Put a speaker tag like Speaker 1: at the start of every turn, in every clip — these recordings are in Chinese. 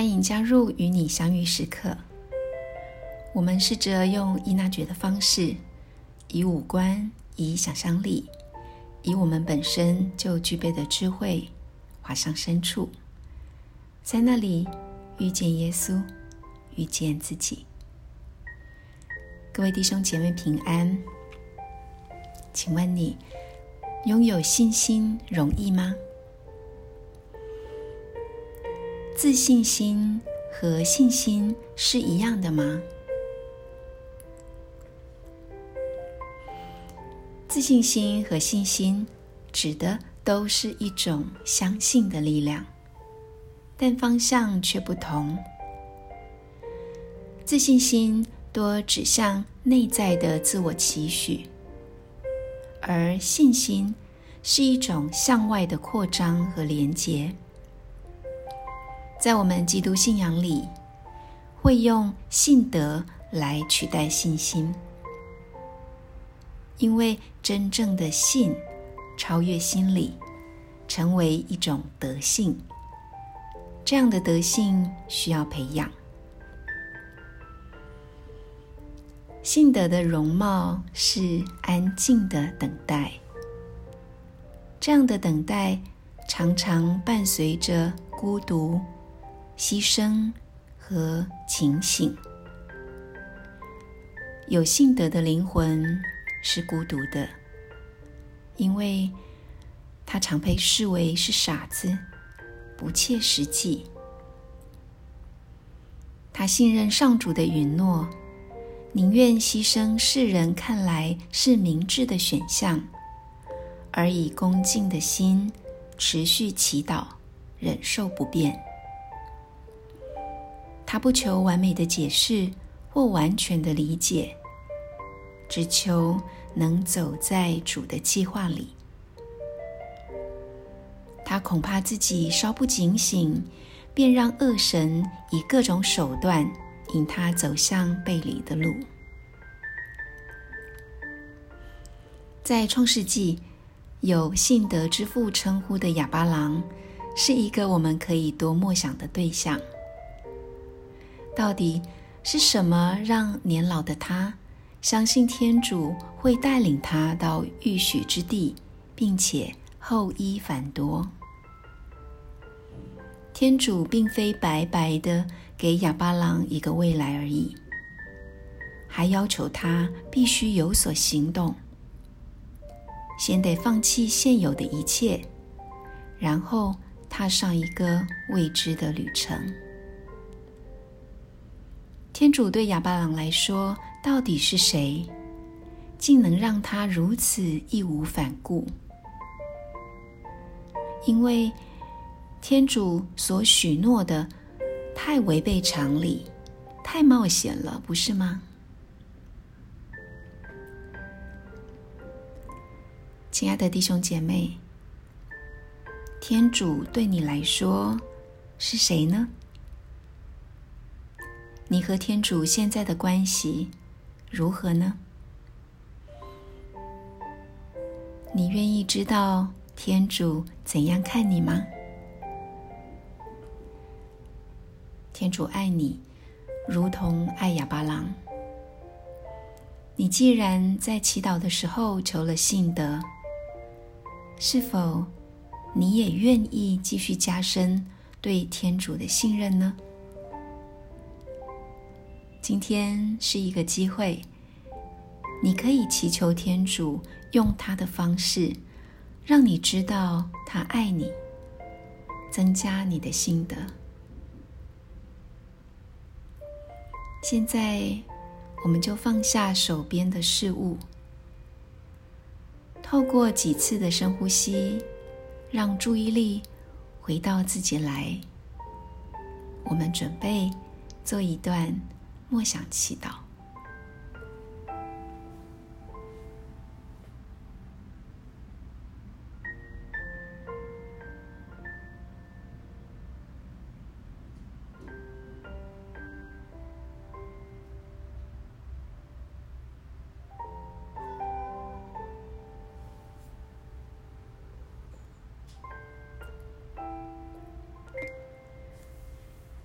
Speaker 1: 欢迎加入与你相遇时刻。我们试着用伊娜觉的方式，以五官，以想象力，以我们本身就具备的智慧，滑向深处，在那里遇见耶稣，遇见自己。各位弟兄姐妹平安。请问你拥有信心容易吗？自信心和信心是一样的吗？自信心和信心指的都是一种相信的力量，但方向却不同。自信心多指向内在的自我期许。而信心是一种向外的扩张和连接，在我们基督信仰里，会用信德来取代信心，因为真正的信超越心理，成为一种德性。这样的德性需要培养。信德的容貌是安静的等待，这样的等待常常伴随着孤独、牺牲和警醒。有信德的灵魂是孤独的，因为他常被视为是傻子，不切实际。他信任上主的允诺。宁愿牺牲世人看来是明智的选项，而以恭敬的心持续祈祷，忍受不便。他不求完美的解释或完全的理解，只求能走在主的计划里。他恐怕自己稍不警醒，便让恶神以各种手段。引他走向背离的路。在创世纪，有信德之父称呼的哑巴郎，是一个我们可以多默想的对象。到底是什么让年老的他相信天主会带领他到预许之地，并且后衣繁多？天主并非白白的。给哑巴郎一个未来而已，还要求他必须有所行动，先得放弃现有的一切，然后踏上一个未知的旅程。天主对哑巴郎来说，到底是谁，竟能让他如此义无反顾？因为天主所许诺的。太违背常理，太冒险了，不是吗？亲爱的弟兄姐妹，天主对你来说是谁呢？你和天主现在的关系如何呢？你愿意知道天主怎样看你吗？天主爱你，如同爱哑巴郎。你既然在祈祷的时候求了信德，是否你也愿意继续加深对天主的信任呢？今天是一个机会，你可以祈求天主用他的方式，让你知道他爱你，增加你的心德。现在，我们就放下手边的事物，透过几次的深呼吸，让注意力回到自己来。我们准备做一段莫想祈祷。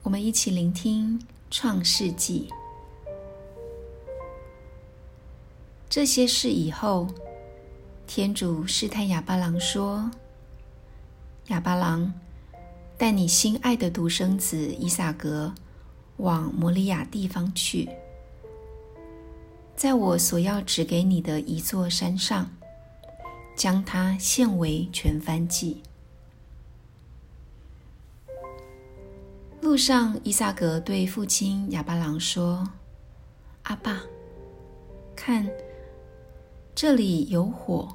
Speaker 1: 我们一起聆听创世纪》。这些事以后，天主试探哑巴郎说：“哑巴郎，带你心爱的独生子伊萨格往摩利亚地方去，在我所要指给你的一座山上，将它献为全燔祭。”路上，伊萨格对父亲亚巴郎说：“阿爸，看，这里有火，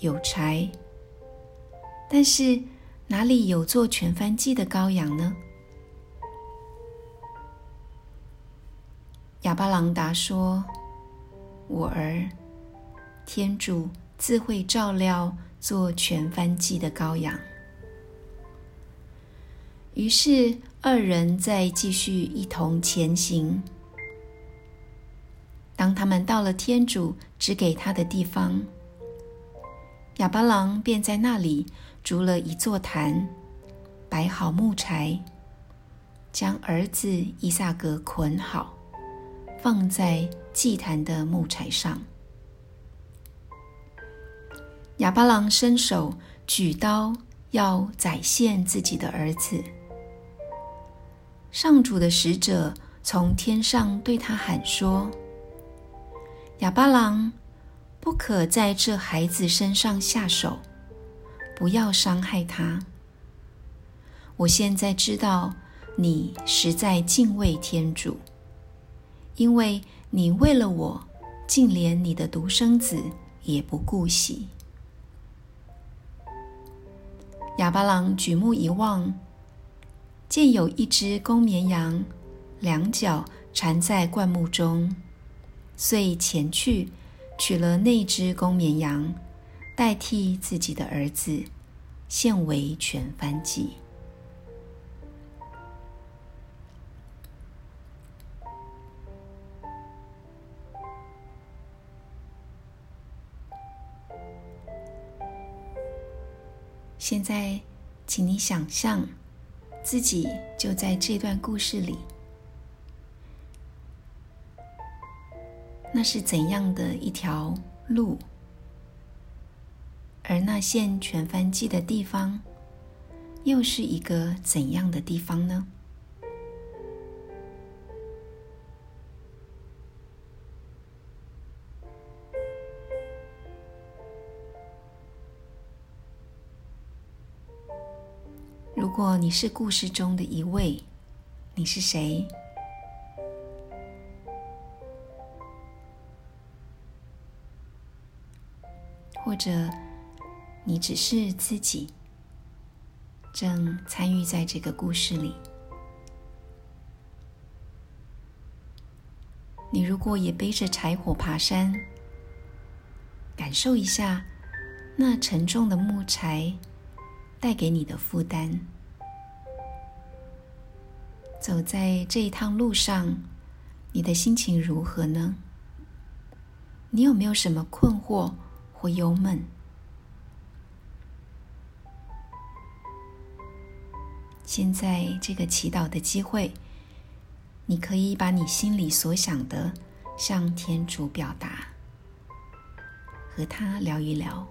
Speaker 1: 有柴，但是哪里有做全燔祭的羔羊呢？”亚巴郎答说：“我儿，天主自会照料做全燔祭的羔羊。”于是，二人再继续一同前行。当他们到了天主指给他的地方，亚巴郎便在那里筑了一座坛，摆好木柴，将儿子伊萨格捆好，放在祭坛的木柴上。亚巴郎伸手举刀要宰献自己的儿子。上主的使者从天上对他喊说：“哑巴郎，不可在这孩子身上下手，不要伤害他。我现在知道你实在敬畏天主，因为你为了我，竟连你的独生子也不顾惜。”哑巴郎举目一望。见有一只公绵羊，两脚缠在灌木中，遂前去取了那只公绵羊，代替自己的儿子，献为全番祭。现在，请你想象。自己就在这段故事里，那是怎样的一条路？而那线全翻记的地方，又是一个怎样的地方呢？如果你是故事中的一位，你是谁？或者你只是自己，正参与在这个故事里？你如果也背着柴火爬山，感受一下那沉重的木柴。带给你的负担，走在这一趟路上，你的心情如何呢？你有没有什么困惑或忧闷？现在这个祈祷的机会，你可以把你心里所想的向天主表达，和他聊一聊。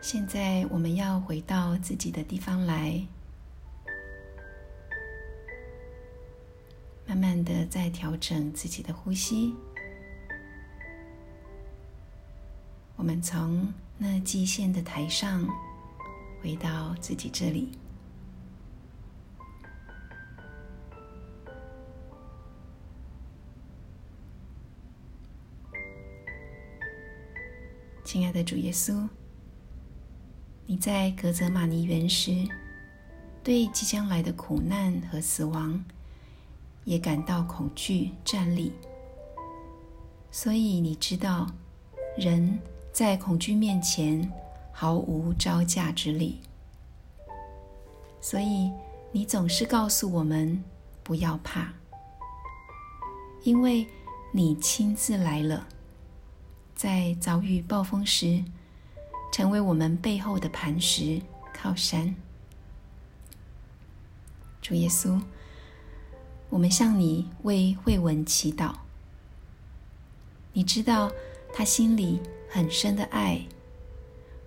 Speaker 1: 现在我们要回到自己的地方来，慢慢的在调整自己的呼吸。我们从那季线的台上回到自己这里。亲爱的主耶稣，你在格泽玛尼园时，对即将来的苦难和死亡也感到恐惧、战栗，所以你知道，人在恐惧面前毫无招架之力，所以你总是告诉我们不要怕，因为你亲自来了。在遭遇暴风时，成为我们背后的磐石靠山。主耶稣，我们向你为慧文祈祷。你知道他心里很深的爱，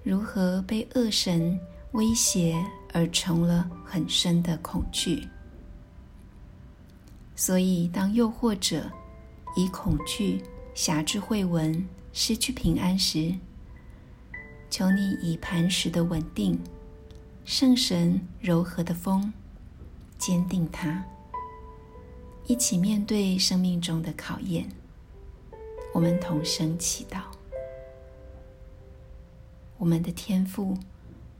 Speaker 1: 如何被恶神威胁而成了很深的恐惧。所以，当诱惑者以恐惧辖制慧文。失去平安时，求你以磐石的稳定、圣神柔和的风，坚定他，一起面对生命中的考验。我们同声祈祷：我们的天父，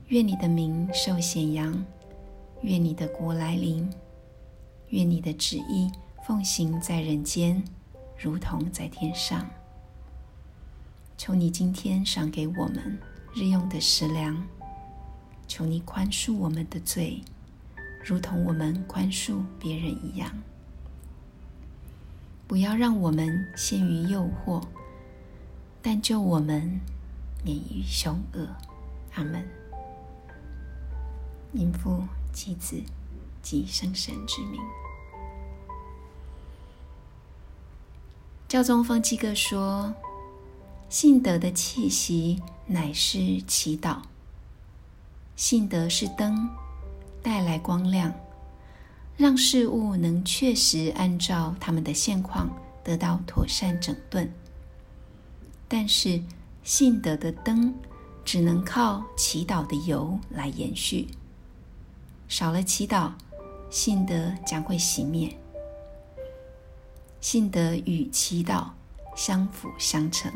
Speaker 1: 愿你的名受显扬，愿你的国来临，愿你的旨意奉行在人间，如同在天上。求你今天赏给我们日用的食粮，求你宽恕我们的罪，如同我们宽恕别人一样。不要让我们陷于诱惑，但救我们免于凶恶。阿门。因父及子及圣神之名。教宗方济各说。信德的气息乃是祈祷。信德是灯，带来光亮，让事物能确实按照他们的现况得到妥善整顿。但是，信德的灯只能靠祈祷的油来延续。少了祈祷，信德将会熄灭。信德与祈祷相辅相成。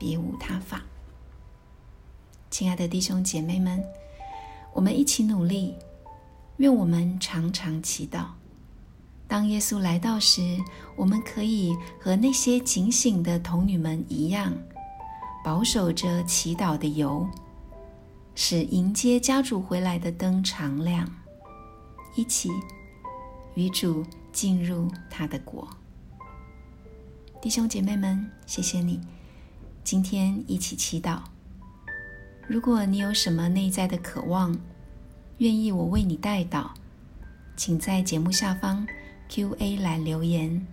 Speaker 1: 别无他法，亲爱的弟兄姐妹们，我们一起努力，愿我们常常祈祷。当耶稣来到时，我们可以和那些警醒的童女们一样，保守着祈祷的油，使迎接家主回来的灯常亮，一起与主进入他的国。弟兄姐妹们，谢谢你。今天一起祈祷。如果你有什么内在的渴望，愿意我为你代祷，请在节目下方 Q&A 栏留言，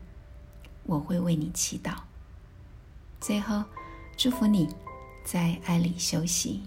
Speaker 1: 我会为你祈祷。最后，祝福你在爱里休息。